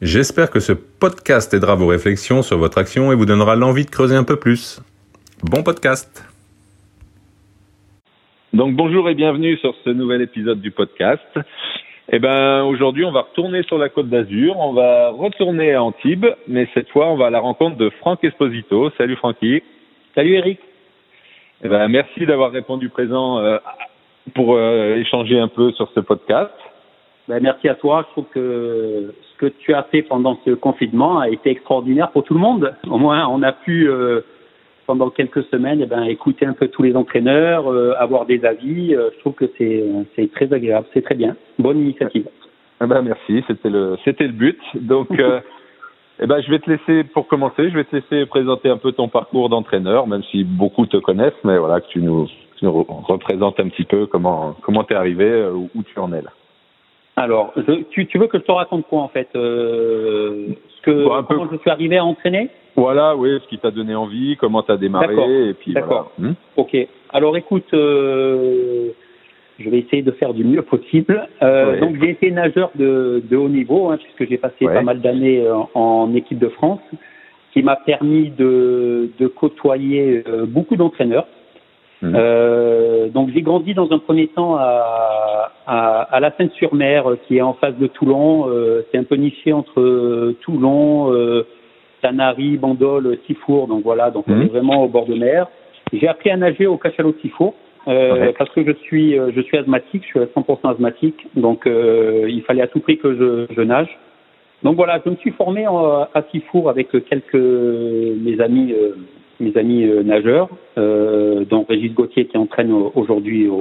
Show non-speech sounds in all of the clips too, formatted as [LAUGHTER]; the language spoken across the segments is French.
J'espère que ce podcast aidera vos réflexions sur votre action et vous donnera l'envie de creuser un peu plus. Bon podcast Donc bonjour et bienvenue sur ce nouvel épisode du podcast. Eh ben aujourd'hui on va retourner sur la côte d'Azur, on va retourner à Antibes, mais cette fois on va à la rencontre de Franck Esposito. Salut Francky. Salut Eric. Eh ben merci d'avoir répondu présent euh, pour euh, échanger un peu sur ce podcast. Ben, merci à toi. Je trouve que que tu as fait pendant ce confinement a été extraordinaire pour tout le monde. Au moins, on a pu, euh, pendant quelques semaines, eh ben, écouter un peu tous les entraîneurs, euh, avoir des avis. Euh, je trouve que c'est, très agréable. C'est très bien. Bonne initiative. Eh ben, merci. C'était le, c'était le but. Donc, [LAUGHS] eh ben, je vais te laisser, pour commencer, je vais te laisser présenter un peu ton parcours d'entraîneur, même si beaucoup te connaissent, mais voilà, que tu nous, tu nous représentes un petit peu comment, comment t'es arrivé, où tu en es là. Alors, tu, tu, veux que je te raconte quoi en fait euh, ce que, Comment je suis arrivé à entraîner? Voilà, oui, ce qui t'a donné envie, comment tu as démarré, et puis D'accord. Hmm ok. Alors écoute, euh, je vais essayer de faire du mieux possible. Euh, Donc j'ai été nageur de, de haut niveau, hein, puisque j'ai passé pas mal d'années en, en, équipe de France, qui m'a permis de, de côtoyer euh, beaucoup d'entraîneurs. Mhm. Euh, donc j'ai grandi dans un premier temps à, à, à la Seine-sur-Mer, qui est en face de Toulon. Euh, c'est un peu niché entre euh, Toulon, euh, Tanary, Bandol, Tifour. Donc voilà, donc on mhm. est vraiment au bord de mer. J'ai appris à nager au cachalot Tifour. Euh, parce que je suis euh, je suis asthmatique, je suis à 100% asthmatique, donc euh, il fallait à tout prix que je, je nage. Donc voilà, je me suis formé en, à Tifour avec quelques mes amis euh, mes amis euh, nageurs, euh, dont Régis Gauthier qui entraîne aujourd'hui au,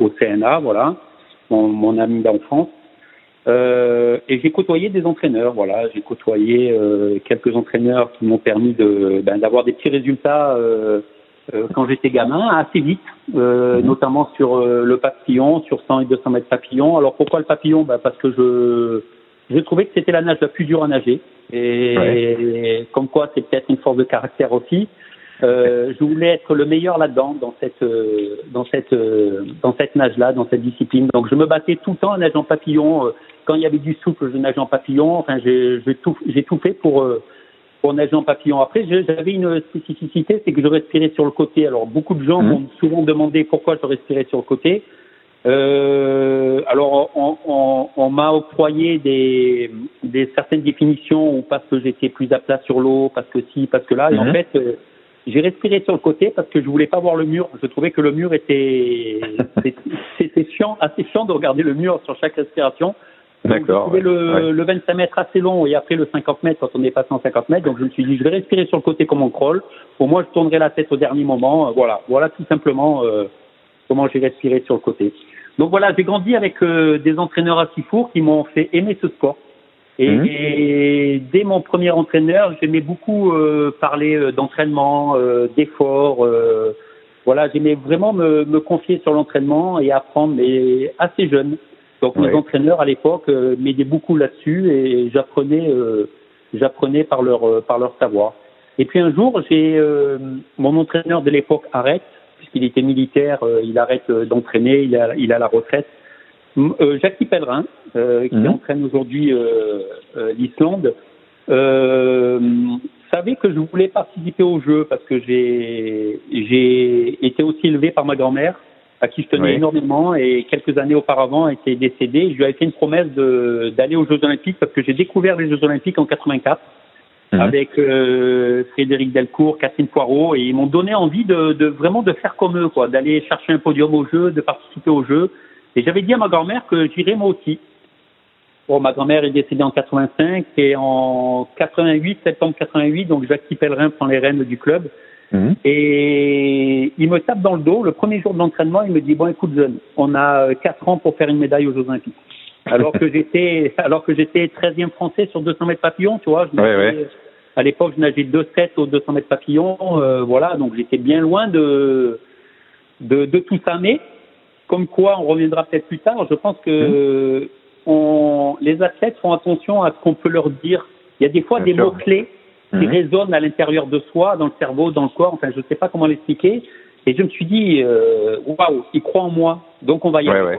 au, CNA, voilà, mon, mon ami d'enfance. Euh, et j'ai côtoyé des entraîneurs, voilà, j'ai côtoyé euh, quelques entraîneurs qui m'ont permis de ben, d'avoir des petits résultats euh, euh quand j'étais gamin, assez vite, mhm. notamment sur le papillon, sur 100 et 200 mètres papillon. Alors pourquoi le papillon? Ben, Parce que je je trouvais que c'était la nage la plus dure à nager. Et, comme quoi, c'est peut-être une force de caractère aussi. Euh, je voulais être le meilleur là-dedans, dans cette, euh, dans cette, euh, dans cette nage-là, dans cette discipline. Donc, je me battais tout le temps en nageant papillon. Quand il y avait du souple, je nageais en papillon. Enfin, j'ai tout, j'ai tout fait pour, pour nager en papillon. Après, j'avais une spécificité, c'est que je respirais sur le côté. Alors, beaucoup de gens mmh. m'ont souvent demandé pourquoi je respirais sur le côté. Euh, alors, on, on, on m'a octroyé des, des, certaines définitions parce que j'étais plus à plat sur l'eau, parce que si, parce que là. Et en mhm. fait, euh, j'ai respiré sur le côté parce que je voulais pas voir le mur. Je trouvais que le mur était, c'était chiant, assez chiant de regarder le mur sur chaque respiration. D'accord. Je trouvais le, le 25 mètres assez long et après le 50 mètres quand on est passé en 50 mètres. Donc je me suis dit, je vais respirer sur le côté comme on crawl. Pour moi, je tournerai la tête au dernier moment. Voilà, voilà tout simplement euh, comment j'ai respiré sur le côté. Donc voilà, j'ai grandi avec euh, des entraîneurs à Sifour qui m'ont fait aimer ce sport. Et, mmh. dès mon premier entraîneur, j'aimais beaucoup euh, parler euh, d'entraînement, d'effort. voilà, j'aimais vraiment me, me, confier sur l'entraînement et apprendre, mais assez jeune. Donc mes entraîneurs à l'époque m'aidaient beaucoup là-dessus et j'apprenais, j'apprenais par leur par leur savoir. Et puis un jour, j'ai mon entraîneur de l'époque arrête puisqu'il était militaire, euh, il arrête euh, d'entraîner, il a, il a la retraite. Euh, Jacques Pellerin, qui mhm. entraîne aujourd'hui l'Islande, savait que je voulais participer au jeu parce que j'ai j'ai été aussi élevé par ma grand-mère à qui je tenais énormément et quelques années auparavant était décédée. Je lui avais fait une promesse d'aller aux Jeux Olympiques parce que j'ai découvert les Jeux Olympiques en 84 Mhm. avec euh, Frédéric Delcourt, Catherine Poirot, et ils m'ont donné envie de, de, vraiment de faire comme eux, quoi, d'aller chercher un podium au jeu, de participer au jeu. Et j'avais dit à ma grand-mère que j'irais moi aussi. Bon, ma grand-mère est décédée en 85 et en 88, septembre 88, donc Jacques Pellerin prend les rênes du club. Mhm. Et il me tape dans le dos. Le premier jour de l'entraînement, il me dit, bon, écoute, jeune, on a quatre ans pour faire une médaille aux Jeux Olympiques. alors que [LAUGHS] j'étais alors que j'étais 13e français sur 200 mètres papillon, tu vois. À l'époque, je nageais 2,7 au 200 mètres papillon, euh, voilà, donc j'étais bien loin de, de, de tout ça. Mais comme quoi, on reviendra peut-être plus tard. Je pense que mmh. on, les athlètes font attention à ce qu'on peut leur dire. Il y a des fois des mots clés qui mmh. résonnent à l'intérieur de soi, dans le cerveau, dans le corps. Enfin, je ne sais pas comment l'expliquer. Et je me suis dit, euh, waouh, wow, il croit en moi, donc on va y aller.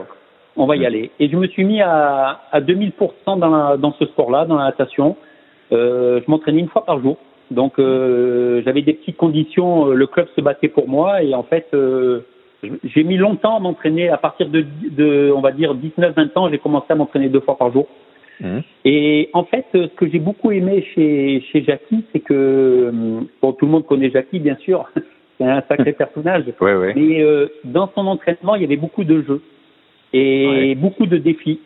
On va y mmh. aller. Et je me suis mis à, à 2000% dans, dans ce sport-là, dans la natation. Euh, je m'entraînais une fois par jour. Donc euh, j'avais des petites conditions, euh, le club se battait pour moi et en fait euh, j'ai mis longtemps à m'entraîner. À partir de, de, on va dire 19-20 ans, j'ai commencé à m'entraîner deux fois par jour. Mmh. Et en fait, ce que j'ai beaucoup aimé chez, chez Jackie, c'est que bon, tout le monde connaît Jackie, bien sûr, [LAUGHS] c'est un sacré [LAUGHS] personnage. Ouais, ouais. Mais euh, dans son entraînement, il y avait beaucoup de jeux et ouais. beaucoup de défis.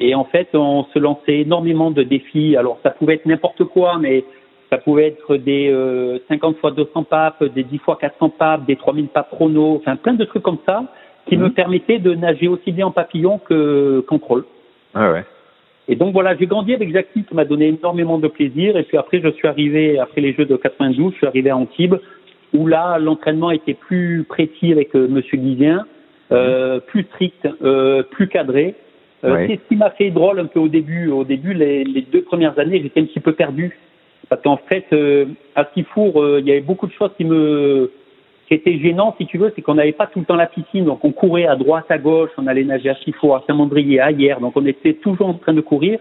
Et en fait, on se lançait énormément de défis. Alors, ça pouvait être n'importe quoi, mais ça pouvait être des euh, 50 fois 200 papes, des 10 fois 400 papes, des 3000 papes chrono, enfin plein de trucs comme ça qui me mhm. permettaient de nager aussi bien en papillon que qu'en crawl. Ah ouais. Et donc voilà, j'ai grandi avec Jackie qui m'a donné énormément de plaisir. Et puis après, je suis arrivé, après les Jeux de 92, je suis arrivé à Antibes, où là, l'entraînement était plus précis avec euh, Monsieur Guizien, euh, mhm. plus strict, euh, plus cadré. Euh, c'est ce qui m'a fait drôle un peu au début. Au début, les, les deux premières années, j'étais un petit peu perdu. Parce qu'en fait, euh, à Sifour, euh, il y avait beaucoup de choses qui me qui étaient gênantes, si tu veux, c'est qu'on n'avait pas tout le temps la piscine. Donc on courait à droite, à gauche, on allait nager à Sifour, à Saint-Mandrier, à hier. Donc on était toujours en train de courir.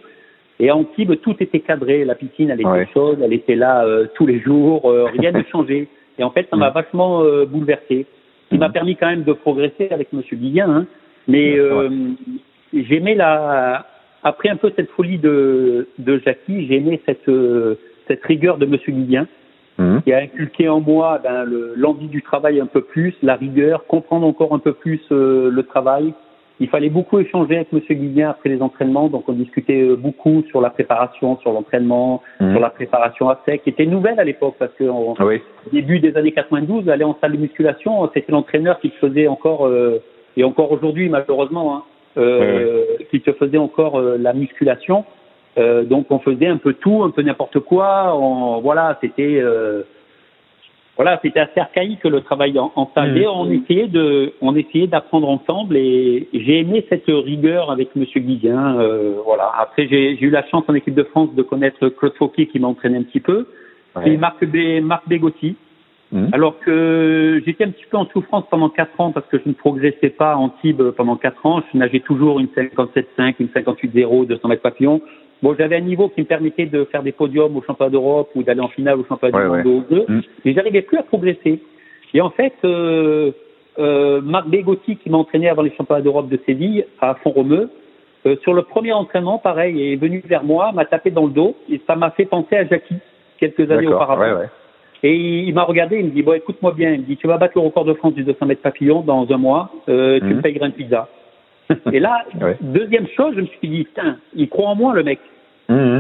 Et à Antibes, tout était cadré. La piscine, elle était ouais. chaude, elle était là euh, tous les jours, rien [LAUGHS] ne changeait. Et en fait, ça m'a vachement euh, bouleversé. Ce qui m'a permis quand même de progresser avec Monsieur Guillin. Hein. Mais j'aimais la, après un peu cette folie de, de Jackie, j'aimais cette, cette rigueur de Monsieur Guillien, mmh. qui a inculqué en moi ben, l'envie du travail un peu plus, la rigueur, comprendre encore un peu plus euh, le travail. Il fallait beaucoup échanger avec Monsieur Guillien après les entraînements, donc on discutait euh, beaucoup sur la préparation, sur l'entraînement, mmh. sur la préparation à sec, qui était nouvelle à l'époque parce que au oui. début des années 92, aller en salle de musculation, c'était l'entraîneur qui faisait encore euh, et encore aujourd'hui malheureusement. Hein, euh, qui te faisait encore euh, la musculation. Euh, donc on faisait un peu tout, un peu n'importe quoi. On, voilà, c'était euh, voilà, c'était assez archaïque le travail en, en salle. Mmh. on essayait de, on essayait d'apprendre ensemble et j'ai aimé cette rigueur avec Monsieur Guizien. Euh, voilà. Après j'ai eu la chance en équipe de France de connaître Claude Fauquier qui m'a entraîné un petit peu ouais. et Marc, B, Marc Bégotti. Mmh. Alors que j'étais un petit peu en souffrance pendant quatre ans parce que je ne progressais pas en Tibes pendant quatre ans. Je nageais toujours une 57,5, une 58,0, 200 mètres papillon. Bon, j'avais un niveau qui me permettait de faire des podiums au championnat d'Europe ou d'aller en finale au championnat ouais, du monde ouais. mmh. mais j'arrivais plus à progresser. Et en fait, euh, euh, Marc Bégotti, qui m'a entraîné avant les championnats d'Europe de Séville à Font-Romeu, euh, sur le premier entraînement, pareil, est venu vers moi, m'a tapé dans le dos et ça m'a fait penser à Jackie quelques années auparavant. Ouais. Et il m'a regardé, il me dit, bon, écoute-moi bien, il me dit, tu vas battre le record de France du 200 mètres papillon dans un mois, euh, tu mmh. me payeras une pizza. Et là, [LAUGHS] ouais. deuxième chose, je me suis dit, putain, il croit en moi, le mec. Mmh.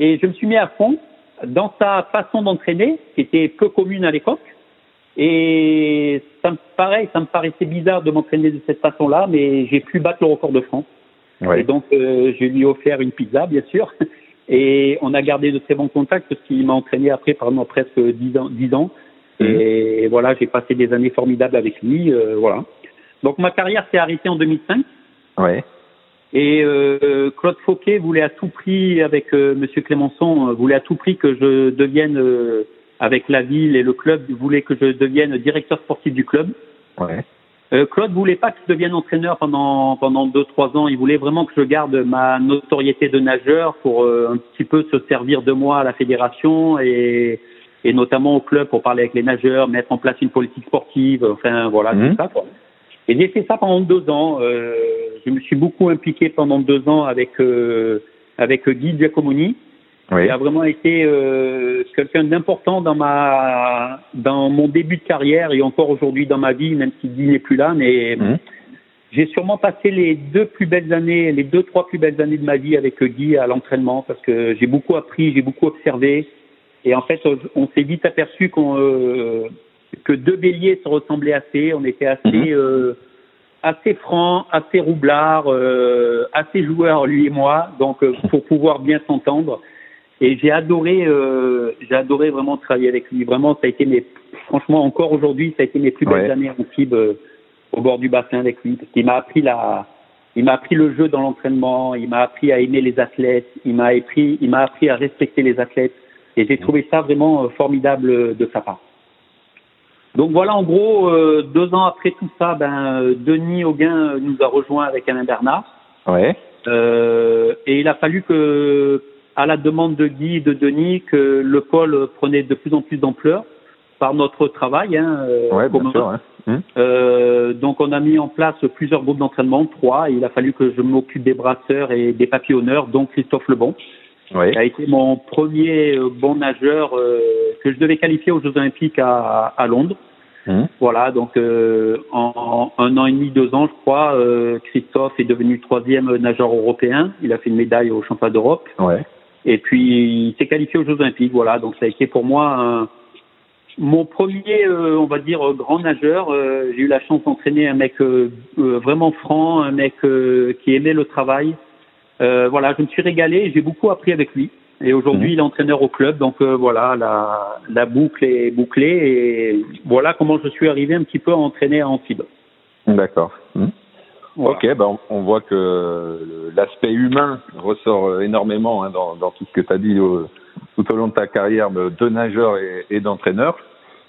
Et je me suis mis à fond dans sa façon d'entraîner, qui était peu commune à l'époque. Et ça me pareil, ça me paraissait bizarre de m'entraîner de cette façon-là, mais j'ai pu battre le record de France. Ouais. Et donc, euh, je lui ai offert une pizza, bien sûr. Et on a gardé de très bons contacts parce qu'il m'a entraîné après pendant presque dix ans. 10 ans. Mmh. Et voilà, j'ai passé des années formidables avec lui. Euh, voilà. Donc ma carrière s'est arrêtée en 2005. Ouais. Et euh, Claude Fauquet voulait à tout prix, avec euh, Monsieur Clémenceau, voulait à tout prix que je devienne, euh, avec la ville et le club, voulait que je devienne directeur sportif du club. Ouais. Euh, Claude voulait pas que je devienne entraîneur pendant pendant deux trois ans? Il voulait vraiment que je garde ma notoriété de nageur pour euh, un petit peu se servir de moi à la fédération et et notamment au club pour parler avec les nageurs, mettre en place une politique sportive. Enfin voilà, mmh. tout ça quoi. Et j'ai fait ça pendant deux ans. Euh, je me suis beaucoup impliqué pendant deux ans avec euh, avec Guy Giacomoni. Oui. Il a vraiment été euh, quelqu'un d'important dans ma dans mon début de carrière et encore aujourd'hui dans ma vie, même si Guy n'est plus là. Mais mmh. j'ai sûrement passé les deux plus belles années, les deux trois plus belles années de ma vie avec Guy à l'entraînement parce que j'ai beaucoup appris, j'ai beaucoup observé. Et en fait, on s'est vite aperçu qu'on euh, que deux béliers se ressemblaient assez. On était assez mmh. euh, assez franc, assez roublard, euh, assez joueur lui et moi, donc euh, pour pouvoir bien s'entendre. Et j'ai adoré, euh, j'ai adoré vraiment travailler avec lui. Vraiment, ça a été mes, franchement, encore aujourd'hui, ça a été mes plus belles années en FIB au bord du bassin avec lui, parce qu'il m'a appris la, il m'a appris le jeu dans l'entraînement, il m'a appris à aimer les athlètes, il m'a appris, il m'a appris à respecter les athlètes. Et j'ai trouvé ça vraiment formidable de sa part. Donc voilà, en gros, euh, deux ans après tout ça, ben Denis Auguin nous a rejoint avec Alain Bernard. Ouais. Euh, et il a fallu que, à la demande de Guy et de Denis, que le pôle prenait de plus en plus d'ampleur par notre travail. Hein, euh, ouais, bien sûr, hum. euh, donc on a mis en place plusieurs groupes d'entraînement, trois. Et il a fallu que je m'occupe des brasseurs et des papillonneurs, dont Christophe Lebon. Ouais. Il a été mon premier euh, bon nageur euh, que je devais qualifier aux Jeux Olympiques à, à Londres. Mmh. Voilà, donc euh, en, un an et demi, deux ans, je crois, Christophe est devenu troisième nageur européen. Il a fait une médaille au championnat d'Europe. Ouais. Et puis il s'est qualifié aux Jeux Olympiques. Voilà, donc ça a été pour moi un, mon premier, euh, on va dire, grand nageur. J'ai eu la chance d'entraîner un mec vraiment franc, un mec qui aimait le travail. voilà, je me suis régalé. J'ai beaucoup appris avec lui. Et aujourd'hui, mmh. il est entraîneur au club. Donc euh, voilà, la, la boucle est bouclée. Et voilà comment je suis arrivé un petit peu à entraîner à Antibes. D'accord. Mmh. Voilà. Ok, ben on, voit que l'aspect humain ressort énormément hein, dans, dans, tout ce que tu as dit au, tout au long de ta carrière de nageur et, et d'entraîneur.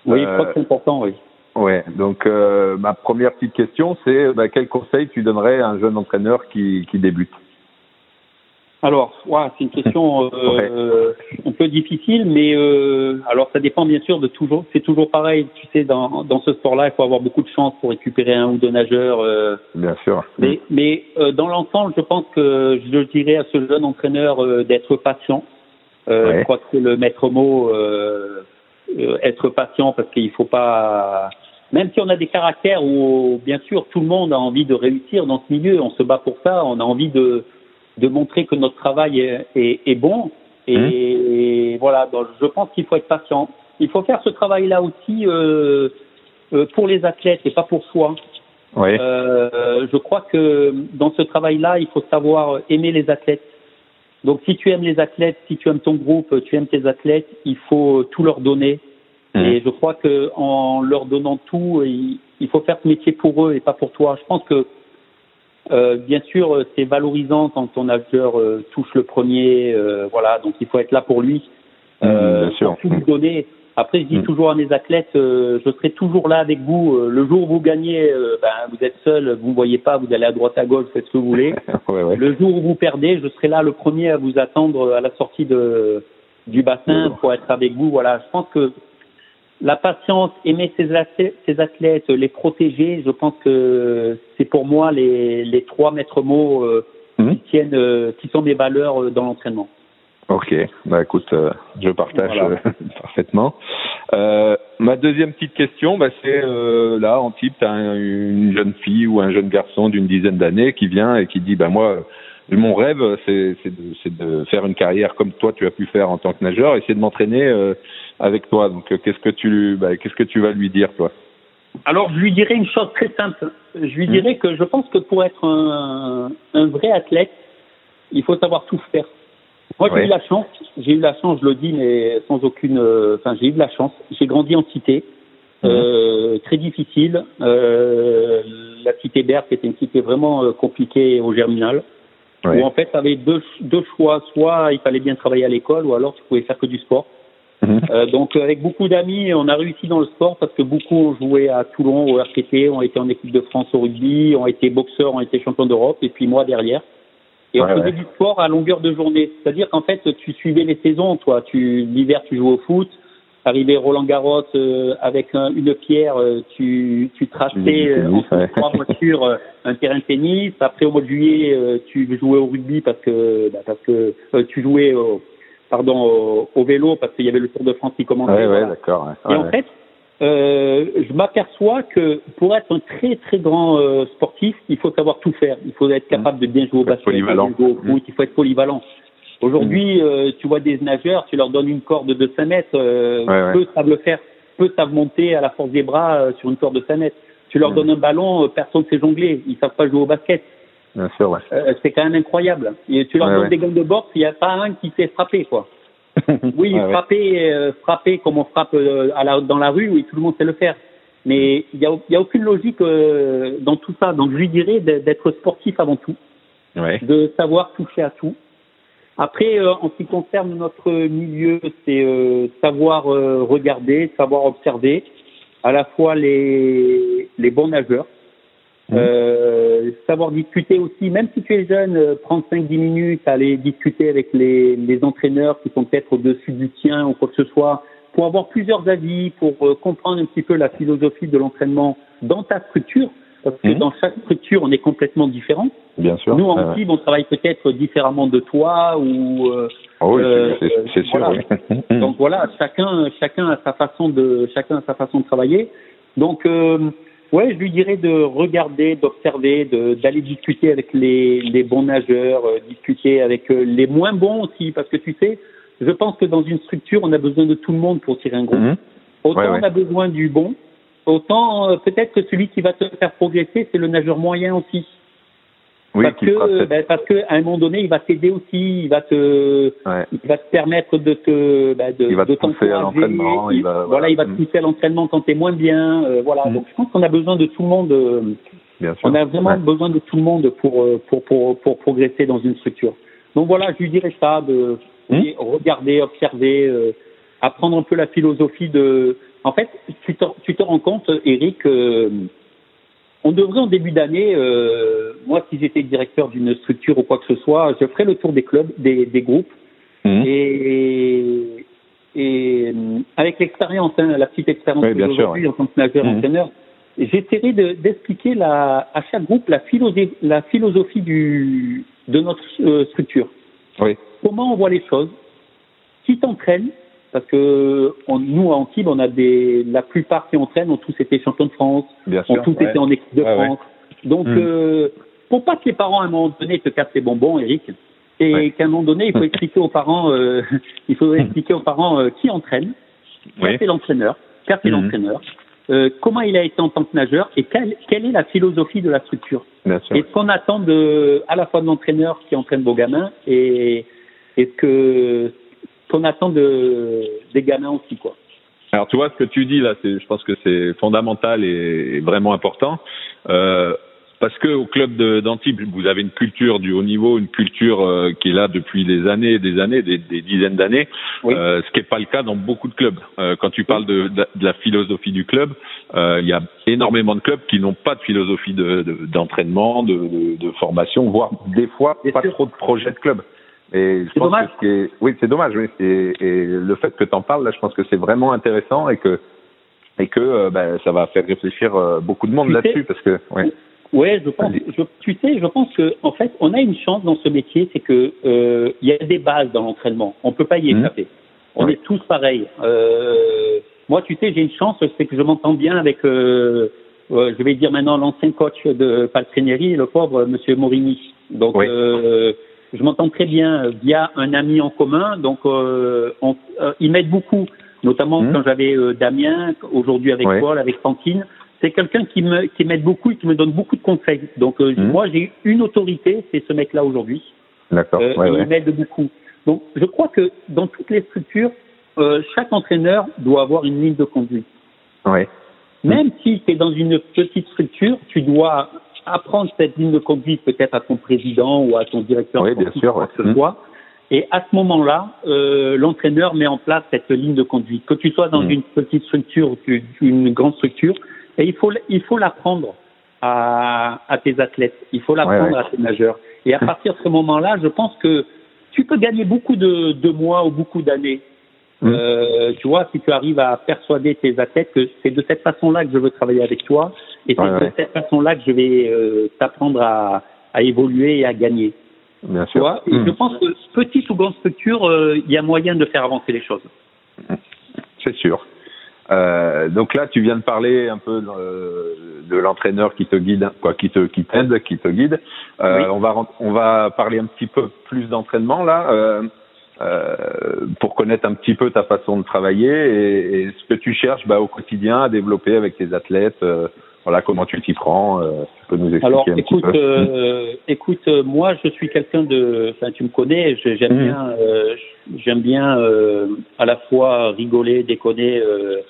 Oui, euh, je crois que c'est important, oui. Ouais, donc euh, ma première petite question, c'est bah, quel conseil tu donnerais à un jeune entraîneur qui, qui débute? Alors, ouais, c'est une question [LAUGHS] euh, un peu difficile, mais euh, alors ça dépend bien sûr de toujours. C'est toujours pareil, tu sais, dans, dans ce sport-là, il faut avoir beaucoup de chance pour récupérer un ou deux nageurs. Euh, bien sûr. Mais, mais euh, dans l'ensemble, je pense que je dirais à ce jeune entraîneur euh, d'être patient. Ouais. Je crois que c'est le maître mot, être patient, parce qu'il faut pas. Même si on a des caractères où, bien sûr, tout le monde a envie de réussir dans ce milieu, on se bat pour ça, on a envie de de montrer que notre travail est, est, est bon. Et, mmh. et, voilà, donc je pense qu'il faut être patient. Il faut faire ce travail-là aussi euh, euh, pour les athlètes et pas pour soi. Oui. Euh, je crois que dans ce travail-là, il faut savoir aimer les athlètes. Donc si tu aimes les athlètes, si tu aimes ton groupe, tu aimes tes athlètes, il faut tout leur donner. Mmh. Et je crois que en leur donnant tout, il, il faut faire ce métier pour eux et pas pour toi. Je pense que euh, bien sûr, euh, c'est valorisant quand ton nageur euh, touche le premier, euh, voilà. Donc il faut être là pour lui, mmh, bien sûr. tout lui donner. Après, je dis mmh. toujours à mes athlètes, je serai toujours là avec vous. le jour où vous gagnez, ben, vous êtes seul, vous ne voyez pas, vous allez à droite à gauche, faites ce que vous voulez. [LAUGHS] ouais, ouais. Le jour où vous perdez, je serai là le premier à vous attendre à la sortie de du bassin pour être avec vous. Voilà, je pense que la patience, aimer ses athlètes, ses athlètes, les protéger, je pense que c'est pour moi les, les trois maîtres mots euh, mmh. qui tiennent, euh, qui sont mes valeurs euh, dans l'entraînement. Ok, bah écoute, je partage voilà. [LAUGHS] parfaitement. ma deuxième petite question, bah, c'est là en type, tu as une jeune fille ou un jeune garçon d'une dizaine d'années qui vient et qui dit, bah moi, mon rêve, c'est de, de, faire une carrière comme toi, tu as pu faire en tant que nageur, et c'est de m'entraîner euh, avec toi. Donc, euh, qu'est-ce que tu, bah, qu'est-ce que tu vas lui dire, toi? Alors, je lui dirais une chose très simple. Je lui mmh. dirais que je pense que pour être un, un, vrai athlète, il faut savoir tout faire. Moi, j'ai ouais. eu la chance. J'ai eu la chance, je le dis, mais sans aucune. Euh, enfin, j'ai eu de la chance. J'ai grandi en cité. Mmh. Euh, très difficile. La cité Berck était une cité vraiment compliquée au germinal ouais. où en fait tu avais deux, deux choix, soit il fallait bien travailler à l'école ou alors tu pouvais faire que du sport. Mmh. Euh, donc avec beaucoup d'amis, on a réussi dans le sport parce que beaucoup ont joué à Toulon au RTT, ont été en équipe de France au rugby, ont été boxeurs, ont été champions d'Europe et puis moi derrière. Et on ouais, faisait ouais. du sport à longueur de journée. C'est-à-dire qu'en fait, tu suivais les saisons, toi. Tu l'hiver, tu jouais au foot. Arrivé Roland Garros euh, avec un, une pierre, euh, tu, tu traçais euh, en ouais. trois voitures euh, un terrain de tennis. Après au mois de juillet, euh, tu jouais au rugby parce que bah, parce que euh, tu jouais au, pardon au, au, vélo parce qu'il y avait le Tour de France qui commençait. Ouais, voilà. d'accord. Et en fait, je m'aperçois que pour être un très très grand sportif, il faut savoir tout faire. Il faut être capable de bien jouer au basket, de bien jouer au foot. Mmh. Il faut être polyvalent. Aujourd'hui, mmh. euh, tu vois des nageurs, tu leur donnes une corde de 5 mètres, euh, ouais, peu ouais. savent le faire, peu savent monter à la force des bras euh, sur une corde de 5 mètres. Tu leur donnes un ballon, personne ne sait jongler, ils savent pas jouer au basket. Bien sûr, ouais. c'est quand même incroyable. Et tu leur donnes des gants de boxe, il n'y a pas un qui sait frapper, quoi. [LAUGHS] oui, frapper, frapper comme on frappe à la, dans la rue, oui, tout le monde sait le faire. Mais il n'y a, y a aucune logique euh, dans tout ça. Donc je lui dirais d'être sportif avant tout, de savoir toucher à tout. Après, euh, en ce qui concerne notre milieu, c'est euh, savoir regarder, savoir observer, à la fois les, les bons nageurs, mmh. savoir discuter aussi, même si tu es jeune, prendre 5-10 minutes, aller discuter avec les, les entraîneurs qui sont peut-être au-dessus du tien ou quoi que ce soit, pour avoir plusieurs avis, pour euh, comprendre un petit peu la philosophie de l'entraînement dans ta structure, parce que mhm. dans chaque structure, on est complètement différent. Bien sûr. Nous, en team, on travaille peut-être différemment de toi ou. Euh, oh oui, euh, c'est sûr. Oui. Donc voilà, chacun, chacun a sa façon de, chacun a sa façon de travailler. Donc, euh, ouais, je lui dirais de regarder, d'observer, d'aller discuter avec les, les bons nageurs, euh, discuter avec les moins bons aussi, parce que tu sais, je pense que dans une structure, on a besoin de tout le monde pour tirer un groupe. Mhm. Autant on a besoin du bon, autant euh, peut-être que celui qui va te faire progresser, c'est le nageur moyen aussi. Oui, parce que ben, parce que à un moment donné, il va t'aider aussi, il va te il va te permettre de te ben, de, il va te pousser à l'entraînement, il va voilà, il va te pousser à l'entraînement quand tu es moins bien, euh, voilà. Mhm. Donc je pense qu'on a besoin de tout le monde. Euh, bien sûr. On a vraiment besoin de tout le monde pour, pour pour pour progresser dans une structure. Donc voilà, je lui dirais ça de Hmm? regarder, observer, euh, apprendre un peu la philosophie de. En fait, tu te, rends compte, Eric, euh, on devrait en début d'année, euh, moi si j'étais directeur d'une structure ou quoi que ce soit, je ferais le tour des clubs, des, des groupes, mmh. et, et avec l'expérience, hein, la petite expérience oui, que j'ai en tant que nageur mmh. entraîneur, j'essaierai d'expliquer à chaque groupe la philosophie, la philosophie du, de notre euh, structure. Oui comment on voit les choses, qui t'entraîne, parce que on, nous en Antibes, on a des, la plupart qui entraînent ont tous été champions de France, Bien ont tous été en équipe de France. Donc, hmm. euh, pour pas que les parents à un moment donné te cassent les bonbons, Eric, et qu'à un moment donné, il faut [LAUGHS] expliquer aux parents, euh, [LAUGHS] il faut expliquer aux parents euh, qui entraîne, qui est l'entraîneur, qui est hmm. l'entraîneur, euh, comment il a été en tant que nageur et quelle, quelle est la philosophie de la structure. Bien sûr. Et ce qu'on attend de, à la fois de l'entraîneur qui entraîne vos gamins et et ce que qu'on attend de des gamins aussi quoi. Alors tu vois ce que tu dis là, je pense que c'est fondamental et, vraiment important. Euh, parce que au club d'Antibes, vous avez une culture du haut niveau, une culture euh, qui est là depuis des années, des années, des, des dizaines d'années, euh, ce qui n'est pas le cas dans beaucoup de clubs. Euh, quand tu parles de, de, la philosophie du club, il y a énormément de clubs qui n'ont pas de philosophie d'entraînement, de, formation, voire des fois pas trop de projets de club. Et je pense Que oui, c'est dommage. Oui. Et, et, le fait que tu en parles, là, je pense que c'est vraiment intéressant et que et que euh, ben, ça va faire réfléchir euh, beaucoup de monde là-dessus parce que oui. Ouais, je pense. Je, tu sais, je pense que en fait, on a une chance dans ce métier, c'est que euh, il y a des bases dans l'entraînement. On peut pas y mmh. échapper. On est tous pareils. Euh, moi, tu sais, j'ai une chance, c'est que je m'entends bien avec, euh, je vais dire maintenant l'ancien coach de Paltrinieri, le pauvre Monsieur Morini. Donc, oui je m'entends très bien via un ami en commun, donc euh, on, euh, il m'aide beaucoup, notamment mmh. quand j'avais euh, Damien, aujourd'hui avec Paul, avec Fantine. C'est quelqu'un qui me qui m'aide beaucoup et qui me donne beaucoup de conseils. Donc euh, mmh. moi j'ai une autorité, c'est ce mec-là aujourd'hui. D'accord. Ouais, il m'aide beaucoup. Donc je crois que dans toutes les structures, chaque entraîneur doit avoir une ligne de conduite. Ouais. Même si tu es dans une petite structure, tu dois apprendre cette ligne de conduite peut-être à ton président ou à ton directeur oui, bien sûr, ce mmh. soit. Et à ce moment-là, euh, l'entraîneur met en place cette ligne de conduite. Que tu sois dans mmh. une petite structure ou une grande structure, et il faut il faut l'apprendre à, à tes athlètes, il faut l'apprendre à tes nageurs. Et à partir de ce moment-là, je pense que tu peux gagner beaucoup de, de mois ou beaucoup d'années Mmh. Euh, tu vois, si tu arrives à persuader tes athlètes que c'est de cette façon-là que je veux travailler avec toi, et c'est de cette façon-là que je vais euh, t'apprendre à, à, évoluer et à gagner. Bien sûr. Tu vois et mmh. je pense que petite ou grande structure, euh, il y a moyen de faire avancer les choses. [LAUGHS] C'est sûr. Euh, donc là, tu viens de parler un peu de, de l'entraîneur qui te guide, quoi, qui te qui t'aide, qui te guide. Euh, On va on va parler un petit peu plus d'entraînement là. Euh, euh, pour connaître un petit peu ta façon de travailler et, et ce que tu cherches bah, au quotidien à développer avec tes athlètes euh, voilà, comment tu t'y prends Tu peux nous expliquer Alors, un écoute, petit peu euh, écoute, moi, je suis quelqu'un de, enfin, tu me connais, j'aime Mhm. bien, euh, j'aime bien euh, à la fois rigoler, déconner euh,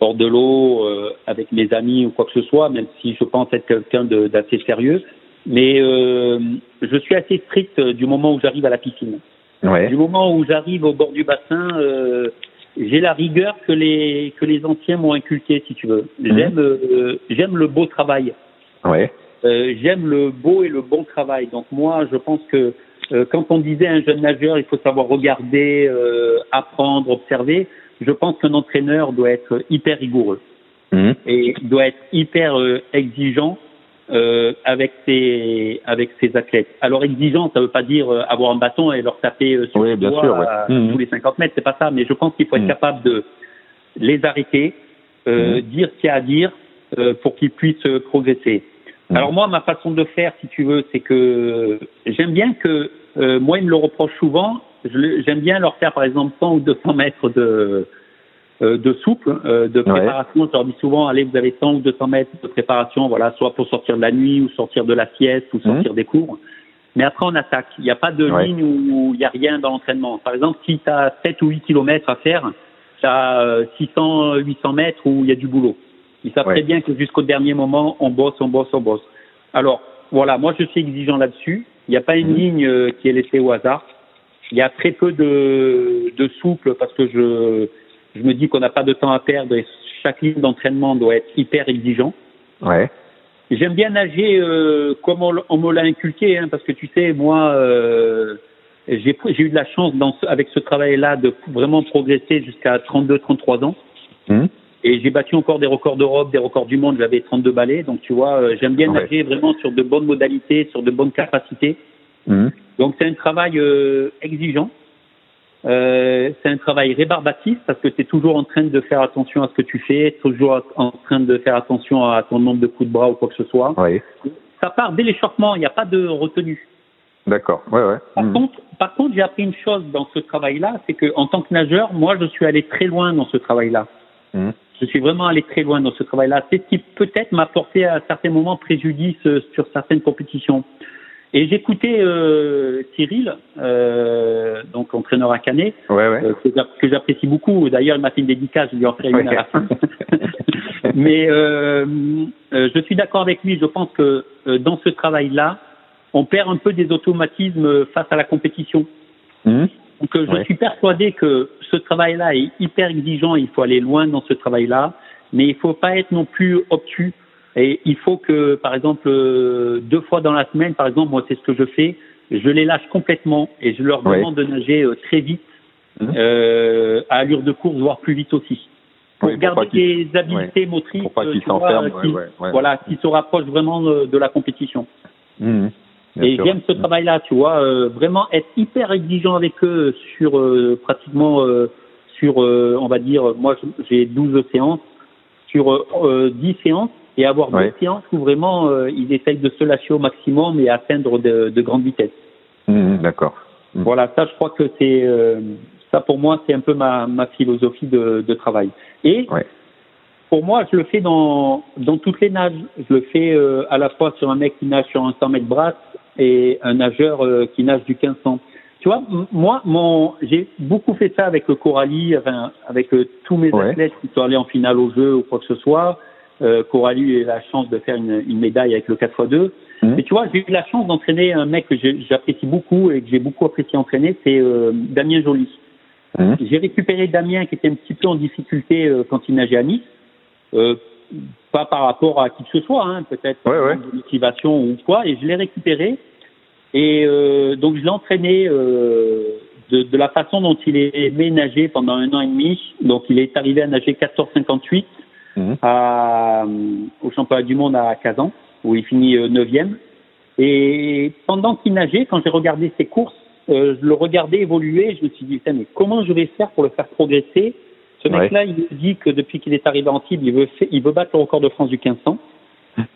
hors de l'eau euh, avec mes amis ou quoi que ce soit, même si je pense être quelqu'un de- d'assez sérieux. Mais euh, je suis assez strict du moment où j'arrive à la piscine. Ouais. Du moment où j'arrive au bord du bassin, euh, j'ai la rigueur que les que les anciens m'ont inculqué, si tu veux. Mhm. J'aime euh, j'aime le beau travail. Ouais. Euh, j'aime le beau et le bon travail. Donc moi, je pense que euh, quand on disait à un jeune nageur, il faut savoir regarder, euh, apprendre, observer. Je pense qu'un entraîneur doit être hyper rigoureux Mhm. et doit être hyper euh, exigeant euh, avec ses avec ses athlètes. Alors exigeant, ça veut pas dire euh, avoir un bâton et leur taper euh, sur Oui, le bien doigt sûr, ouais. à Mhm. tous les 50 mètres, c'est pas ça. Mais je pense qu'il faut être Mhm. capable de les arrêter, euh, Mhm. dire ce qu'il y a à dire euh, pour qu'ils puissent euh, progresser. Alors moi, ma façon de faire, si tu veux, c'est que j'aime bien que euh, moi, ils me le reprochent souvent. J'aime bien leur faire, par exemple, 100 ou 200 mètres de euh, de souple, euh, de préparation. Je leur dis souvent, allez, vous avez 100 ou 200 mètres de préparation, voilà, soit pour sortir de la nuit ou sortir de la sieste ou sortir des cours. Mais après, on attaque. Il n'y a pas de Ouais. ligne où il n'y a rien dans l'entraînement. Par exemple, si tu as 7 ou 8 kilomètres à faire, tu as 600, 800 mètres où il y a du boulot. Ils savent Ouais. très bien que jusqu'au dernier moment, on bosse, on bosse, on bosse. Alors, voilà, moi, je suis exigeant là-dessus. Il n'y a pas une Mhm. ligne euh, qui est laissée au hasard. Il y a très peu de, de souple parce que je, je me dis qu'on n'a pas de temps à perdre et chaque ligne d'entraînement doit être hyper exigeant. Ouais. J'aime bien nager euh, comme on, on me l'a inculqué, hein, parce que tu sais, moi, euh, j'ai eu de la chance dans ce- avec ce travail-là de vraiment progresser jusqu'à 32-33 ans. Mhm. Et j'ai battu encore des records d'Europe, des records du monde. J'avais 32 balais, donc tu vois, euh, j'aime bien Ouais. nager vraiment sur de bonnes modalités, sur de bonnes capacités. Mhm. Donc c'est un travail exigeant. Euh, c'est un travail rébarbatif parce que tu es toujours en train de faire attention à ce que tu fais, toujours en train de faire attention à ton nombre de coups de bras ou quoi que ce soit. Ouais. Ça part dès l'échauffement, il n'y a pas de retenue. D'accord. Ouais, ouais. Par Mhm. contre, par contre, j'ai appris une chose dans ce travail-là, c'est que en tant que nageur, moi, je suis allé très loin dans ce travail-là. Mhm. Je suis vraiment allé très loin dans ce travail-là. C'est ce qui peut-être m'a porté à certains moments préjudice euh, sur certaines compétitions. Et j'écoutais euh, Cyril, euh, donc entraîneur à Canet, Ouais, ouais. euh, que j'a- que j'apprécie beaucoup. D'ailleurs, il m'a fait une dédicace, je lui en ferai une à la fin. [LAUGHS] Mais euh, euh, je suis d'accord avec lui. Je pense que euh, dans ce travail-là, on perd un peu des automatismes face à la compétition. Mhm. Donc, je Ouais. suis persuadé que ce travail-là est hyper exigeant. Il faut aller loin dans ce travail-là, mais il faut pas être non plus obtus. Et il faut que, par exemple, euh, deux fois dans la semaine, par exemple, moi, c'est ce que je fais. Je les lâche complètement et je leur demande de nager euh, très vite, Mhm. euh, à allure de course, voire plus vite aussi. Pour Oui, garder des habiletés motrices, Pour pas euh, qu'ils s'enferment. qui, Ouais, voilà, qui se rapprochent vraiment de, la compétition. Mhm. Bien Et j'aime ce travail-là, tu vois, euh, vraiment être hyper exigeant avec eux sur euh, pratiquement euh, sur, euh, on va dire, moi j'ai 12 séances, sur euh, euh, 10 séances, et avoir Ouais. deux séances où vraiment euh, ils essayent de se lâcher au maximum et atteindre de, de grandes vitesses. Mhm. D'accord. Mhm. Voilà, ça je crois que c'est euh, ça pour moi c'est un peu ma, ma philosophie de, de travail. Et Ouais. pour moi, je le fais dans, dans toutes les nages. Je le fais euh, à la fois sur un mec qui nage sur un 100 mètres brasse et un nageur euh, qui nage du 1500. Tu vois, moi, mon, j'ai beaucoup fait ça avec le Coralie, enfin, avec euh, tous mes Ouais. athlètes qui sont allés en finale au jeu ou quoi que ce soit. Euh, Coralie a eu la chance de faire une, une médaille avec le 4x2. Mhm. Mais tu vois, j'ai eu la chance d'entraîner un mec que j'apprécie beaucoup et que j'ai beaucoup apprécié entraîner, c'est euh, Damien Joly. Mhm. J'ai récupéré Damien qui était un petit peu en difficulté euh, quand il nageait à Nice. Euh, pas par rapport à qui que ce soit, hein, peut-être Ouais, ouais. de motivation ou quoi, et je l'ai récupéré. Et euh, donc je l'ai entraîné euh, de, de la façon dont il est aimé nager pendant un an et demi. Donc il est arrivé à nager 14,58 Mhm. à, euh, au championnat du monde à Kazan, où il finit euh, neuvième. Et pendant qu'il nageait, quand j'ai regardé ses courses, euh, je le regardais évoluer. Je me suis dit, mais comment je vais faire pour le faire progresser? Ce Ouais. mec-là, il me dit que depuis qu'il est arrivé en Antibes, il veut, fait- il veut battre le record de France du 1500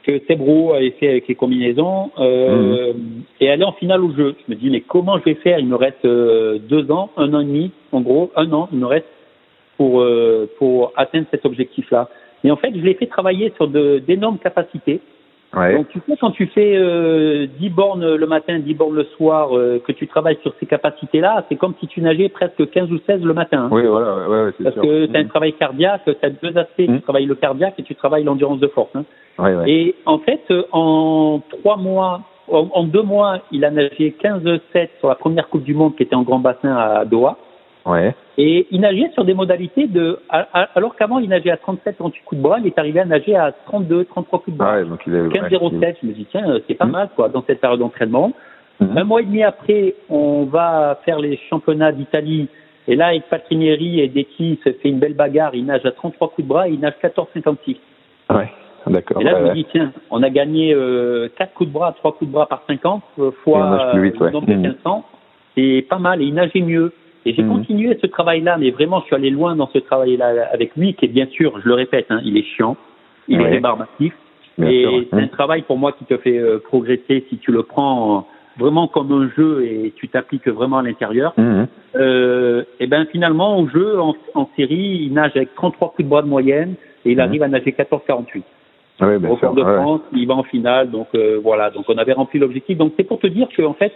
que Sebro avait fait avec les combinaisons euh, et aller en finale au jeu. Je me dis, mais comment je vais faire? Il me reste euh, deux ans, un an et demi, en gros, un an, il me reste pour, euh, pour atteindre cet objectif-là. Et en fait, je l'ai fait travailler sur d'énormes capacités. Donc, tu sais, quand tu fais euh, 10 bornes le matin, 10 bornes le soir, euh, que tu travailles sur ces capacités-là, c'est comme si tu nageais presque 15 ou 16 le matin. Oui, voilà, ouais, ouais, Parce que tu as un travail cardiaque, tu as deux aspects, tu mmh. travailles le cardiaque et tu travailles l'endurance de force. Hein. Et en fait, euh, en trois mois, en, deux mois, il a nagé 15-7 sur la première Coupe du Monde qui était en grand bassin à Doha. Ouais. Et il nageait sur des modalités de. Alors qu'avant, il nageait à 37 38 coups de bras, il est arrivé à nager à 32, 33 coups de bras. Ouais, donc il est, 15 07, je me dis, tiens, c'est pas mmh. mal, quoi, dans cette période d'entraînement. Mmh. Un mois et demi après, on va faire les championnats d'Italie. Et là, avec Patrinieri et Detti, se fait une belle bagarre. Il nage à 33 coups de bras et il nage 14 56. Ouais. D'accord. Et là, je me dis, tiens, on a gagné euh, 4 coups de bras, 3 coups de bras par 50, euh, fois le nombre de 1500. C'est pas mal, et il nageait mieux. Et j'ai mmh. continué ce travail-là, mais vraiment, je suis allé loin dans ce travail-là avec lui, qui est bien sûr, je le répète, hein, il est chiant, il est rébarbatif, et c'est un travail pour moi qui te fait euh, progresser si tu le prends vraiment comme un jeu et tu t'appliques vraiment à l'intérieur. Mmh. Euh, et ben finalement, au jeu, en, en, série, il nage avec 33 coups de bras de moyenne et il mmh. arrive à nager 14-48. Oui, bien au sûr. de France, il va en finale, donc euh, voilà, donc on avait rempli l'objectif. Donc c'est pour te dire que en fait,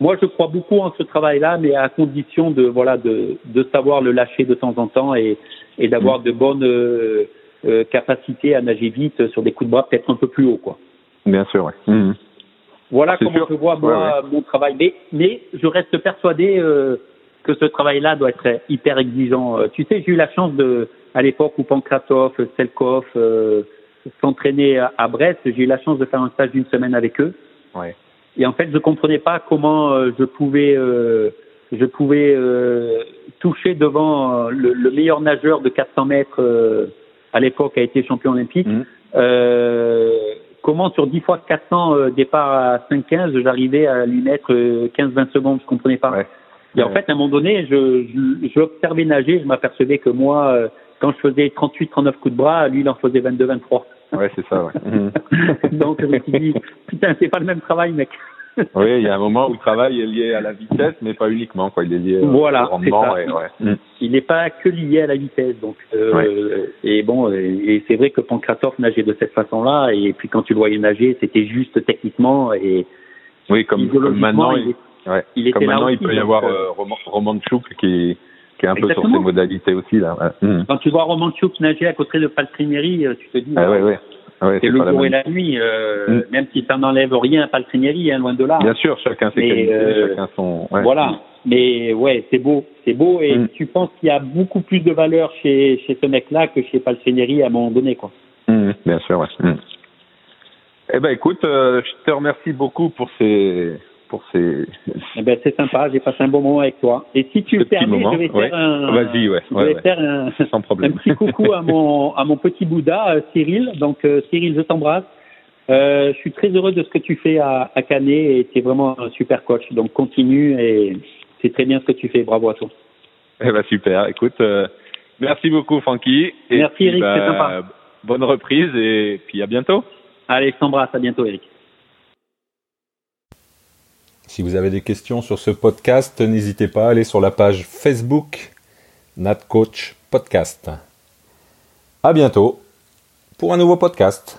moi, je crois beaucoup en ce travail-là, mais à condition de voilà de, de savoir le lâcher de temps en temps et, et d'avoir mm. de bonnes euh, euh, capacités à nager vite sur des coups de bras peut-être un peu plus haut, quoi. Bien sûr, oui. Mm. Voilà comment je vois moi mon travail, mais, mais je reste persuadé euh, que ce travail-là doit être hyper exigeant. tu sais, j'ai eu la chance de à l'époque où Pankratov, Selkov s'entraînaient à Brest, j'ai eu la chance de faire un stage d'une semaine avec eux. Ouais. Et en fait, je comprenais pas comment euh, je pouvais, euh, je pouvais euh, toucher devant le, le, meilleur nageur de 400 mètres à l'époque a été champion olympique. Mmh. comment sur 10 fois 400 départ à 5-15, j'arrivais à lui mettre 15-20 secondes, je comprenais pas. Ouais. Et en fait, à un moment donné, je, je, je nager, je m'apercevais que moi, quand je faisais 38-39 coups de bras, lui, il en faisait 22-23. Ouais, c'est ça, ouais. [LAUGHS] Donc, je me suis dit, putain, c'est pas le même travail, mec. oui, il y a un moment où le travail est lié à la vitesse, mais pas uniquement, quoi. Il est lié voilà, au rendement. Et, ouais. Mm. Il n'est pas que lié à la vitesse, donc. Euh, Et bon, et, c'est vrai que Pankratov nageait de cette façon-là, et puis quand tu le voyais nager, c'était juste techniquement et. Oui, comme, comme maintenant, il, ouais. il comme maintenant, il peut y avoir euh, Romanchuk qui qui est un peu sur ses modalités aussi là. Mm. Quand tu vois Romanchuk nager à côté de Paltrinieri, euh, tu te dis. Ah, ouais, ouais. Ouais, c'est le jour et la nuit, euh, mm. même si ça n'enlève rien à Paltrinieri, hein, loin de là. Bien sûr, chacun ses qualités, euh, chacun son. Ouais. Voilà, mais ouais, c'est beau, c'est beau, et mm. tu penses qu'il y a beaucoup plus de valeur chez chez ce mec-là que chez Paltrinieri à un moment donné, quoi. Bien sûr, ouais. Eh ben, écoute, euh, je te remercie beaucoup pour ces pour ces. [LAUGHS] Eh ben, c'est sympa, j'ai passé un bon moment avec toi. Et si tu le permets, je vais faire un. Vas-y, ouais. Je vais faire un, [LAUGHS] Sans problème. un petit coucou à mon [LAUGHS] à mon petit Bouddha, euh, Cyril. Donc euh, Cyril, je t'embrasse. Euh, je suis très heureux de ce que tu fais à, à Canet et tu es vraiment un super coach. Donc continue et c'est très bien ce que tu fais. Bravo à toi. Eh ben super. Écoute, euh, merci beaucoup, Francky. merci, Eric. c'est sympa. Bah, bonne reprise et puis à bientôt. Allez, je t'embrasse. À bientôt, Eric. Si vous avez des questions sur ce podcast, n'hésitez pas à aller sur la page Facebook NatCoach Podcast. À bientôt pour un nouveau podcast.